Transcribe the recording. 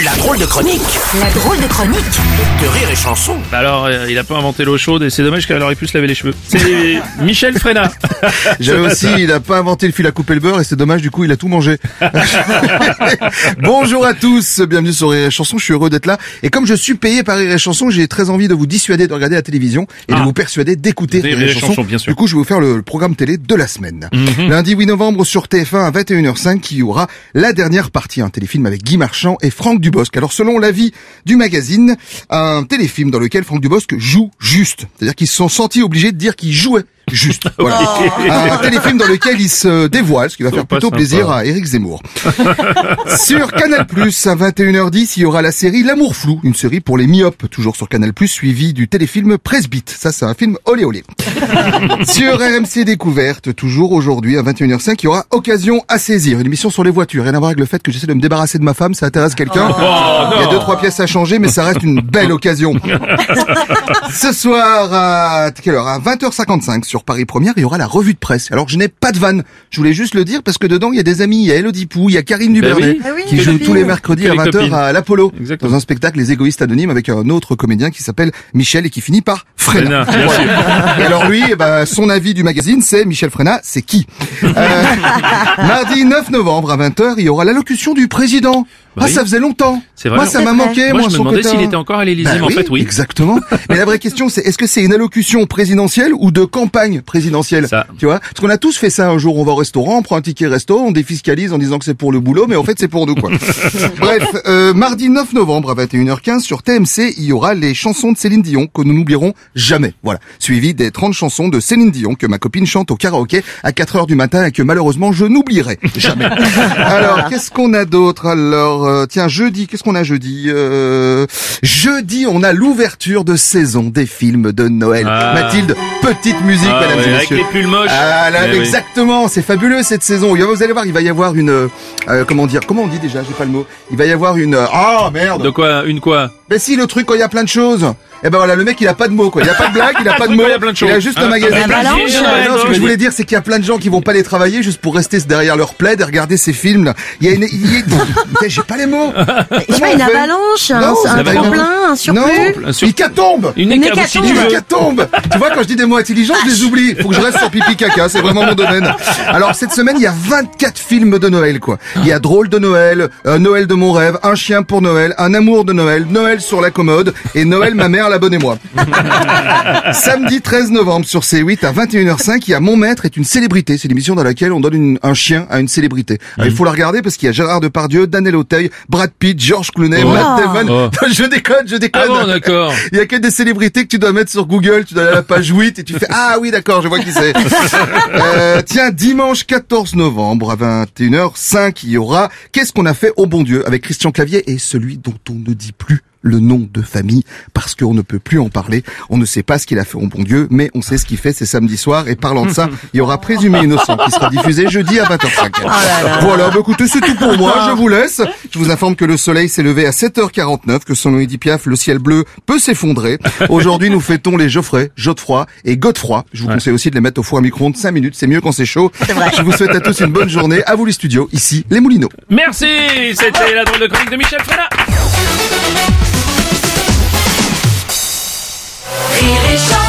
La drôle de chronique La drôle de chronique de Rire et Chanson. Bah Alors, euh, il a pas inventé l'eau chaude et c'est dommage qu'elle aurait pu se laver les cheveux. C'est Michel Fréna. J'avais aussi, il a pas inventé le fil à couper le beurre et c'est dommage, du coup, il a tout mangé. Bonjour à tous, bienvenue sur Rire et Chanson, je suis heureux d'être là. Et comme je suis payé par Rire et Chanson, j'ai très envie de vous dissuader de regarder la télévision et de Ah. vous persuader d'écouter Rire et Chanson. bien sûr. Mhm. Du coup, je vais vous faire le, le programme télé de la semaine. Lundi 8 novembre sur TF1 à 21h05, il y aura la dernière partie, un téléfilm avec Guy Marchand et Franck Dubosc. Alors, selon l'avis du magazine, un téléfilm dans lequel Franck Dubosc joue juste. C'est-à-dire qu'ils se sont sentis obligés de dire qu'il jouait juste. Voilà. Un téléfilm dans lequel il se dévoile, ce qui va faire plutôt sympa. plaisir à Éric Zemmour. sur Canal+, à 21h10, il y aura la série L'amour flou, une série pour les myopes, toujours sur Canal+, suivi du téléfilm Presbyte. Ça, c'est un film olé olé. sur RMC Découverte, toujours aujourd'hui à 21h05, il y aura Occasion à saisir, une émission sur les voitures. Rien à voir avec le fait que j'essaie de me débarrasser de ma femme, ça intéresse quelqu'un. il y a deux, trois pièces à changer, mais ça reste une belle occasion. Ce soir, à quelle heure? À 20h55 sur Paris Première, il y aura la revue de presse. Alors, je n'ai pas de vanne. Je voulais juste le dire parce que dedans, il y a des amis. Il y a Elodie Pou, il y a Karine Dubernet, oui. Ah oui, qui joue tous les mercredis Que à les 20h copines. à l'Apollo. Exactement. Dans un spectacle Les égoïstes anonymes avec un autre comédien qui s'appelle Michel et qui finit par Fréna. Fréna, bien Voilà. Et alors lui, eh ben, son avis du magazine, c'est Michel Fréna, c'est qui Euh, Mardi 9 novembre à 20h, il y aura l'allocution du président. Bah ah, oui. ça faisait longtemps. C'est vrai. Moi, ça m'a manqué. Moi, je me demandais s'il était encore à l'Élysée, Bah en fait, oui. Exactement. Mais la vraie question, c'est est-ce que c'est une allocution présidentielle ou de campagne présidentielle Ça. Tu vois Parce qu'on a tous fait ça un jour. On va au restaurant, on prend un ticket resto, on défiscalise en disant que c'est pour le boulot, mais en fait, c'est pour nous, quoi. Bref, euh, mardi 9 novembre à 21h15 sur TMC, il y aura les chansons de Céline Dion que nous n'oublierons jamais. Voilà. Suivi des 30 chansons de Céline Dion que ma copine chante au karaoké à 4 heures du matin et que malheureusement je n'oublierai jamais. Alors, qu'est-ce qu'on a d'autre Alors, euh, tiens, jeudi, qu'est-ce qu'on a jeudi euh, Jeudi, on a l'ouverture de saison des films de Noël. Ah. Mathilde, petite musique, Ah, mesdames ouais, et avec messieurs. les pulls moches. Ah là, Eh oui. exactement, c'est fabuleux cette saison. Vous allez voir, il va y avoir une, euh, comment dire, comment on dit déjà, j'ai pas le mot. Il va y avoir une, ah merde. De quoi Une quoi? Ben si, le truc quand il y a plein de choses. Eh ben voilà, le mec il a pas de mots quoi. Il a pas de blague, il a pas de mots. il y a plein de Il a choses. juste un magasin. La balance. Non, non, ce que je voulais dire c'est qu'il y a plein de gens qui vont pas aller travailler juste pour rester derrière leur plaid et regarder ces films là. Il y a une, il y a- j'ai pas les mots. Je vois une avalanche, un, Non, un va tremplin, un surplus. Non, Un sur- une hécatombe. Une Une hécatombe, Une hécatombe. Tu vois, quand je dis des mots intelligents, je les oublie. Faut que je reste sur pipi caca. C'est vraiment mon domaine. Alors, cette semaine, il y a 24 films de Noël, quoi. Il y a Drôle de Noël, euh, Noël de mon rêve, Un chien pour Noël, Un amour de Noël, Noël sur la commode et Noël ma mère, l'abonnez-moi. Samedi 13 novembre sur C8 à 21h05, il y a Mon maître est une célébrité. C'est l'émission dans laquelle on donne une- un chien à une célébrité. Alors, il faut la regarder parce qu'il y a Gérard Depardieu, Daniel Auteuil, Brad Pitt, George Clooney, Oh. Matt Damon. Oh. Je déconne, je déconne. Ah bon, d'accord. Il y a que des célébrités que tu dois mettre sur Google, tu dois aller à la page 8 et tu fais ah oui d'accord, je vois qui c'est. Euh, tiens, dimanche 14 novembre à 21h05, il y aura Qu'est-ce qu'on a fait au bon Dieu avec Christian Clavier et celui dont on ne dit plus le nom de famille parce qu'on ne peut plus en parler. On ne sait pas ce qu'il a fait au bon Dieu, mais on sait ce qu'il fait, c'est samedi soir. Et parlant de ça, il y aura Présumé innocent qui sera diffusé jeudi à 20h05. Voilà, bah écoutez, c'est tout pour moi, je vous laisse. Je vous informe que le soleil s'est levé à 7h49, que selon Edith Piaf, le ciel bleu peut s'effondrer. Aujourd'hui, nous fêtons les Geoffrey, Godefroy et Godefroy. Je vous conseille aussi de les mettre au four à micro-ondes 5 minutes, c'est mieux quand c'est chaud. Je vous souhaite à tous une bonne journée. À vous les studios, ici les Moulineaux. Merci C'était la drôle de chronique de Michel Fréna Rire et